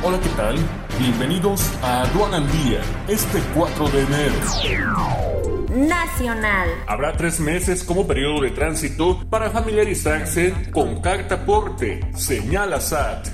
Hola, ¿qué tal? Bienvenidos a Aduana al Día, este 4 de enero. Nacional. Habrá tres meses como periodo de tránsito para familiarizarse con carta porte, señala SAT.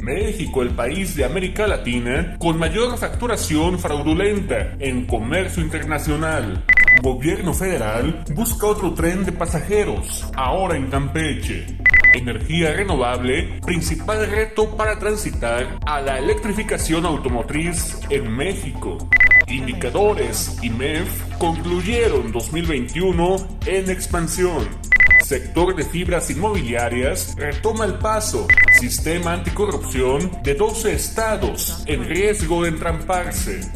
México, el país de América Latina con mayor facturación fraudulenta en comercio internacional. Gobierno federal busca otro tren de pasajeros, ahora en Campeche. Energía renovable, principal reto para transitar a la electrificación automotriz en México. Indicadores IMEF concluyeron 2021 en expansión. Sector de fibras inmobiliarias retoma el paso. Sistema anticorrupción de 12 estados en riesgo de entramparse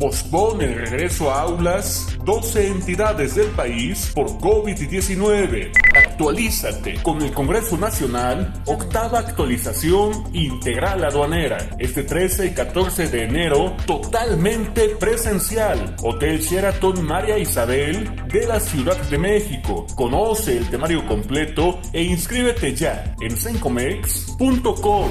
pospone el regreso a aulas 12 entidades del país por COVID-19. Actualízate con el Congreso Nacional, octava actualización integral aduanera, este 13 y 14 de enero, totalmente presencial. Hotel Sheraton María Isabel de la Ciudad de México. Conoce el temario completo e inscríbete ya en sencomex.com.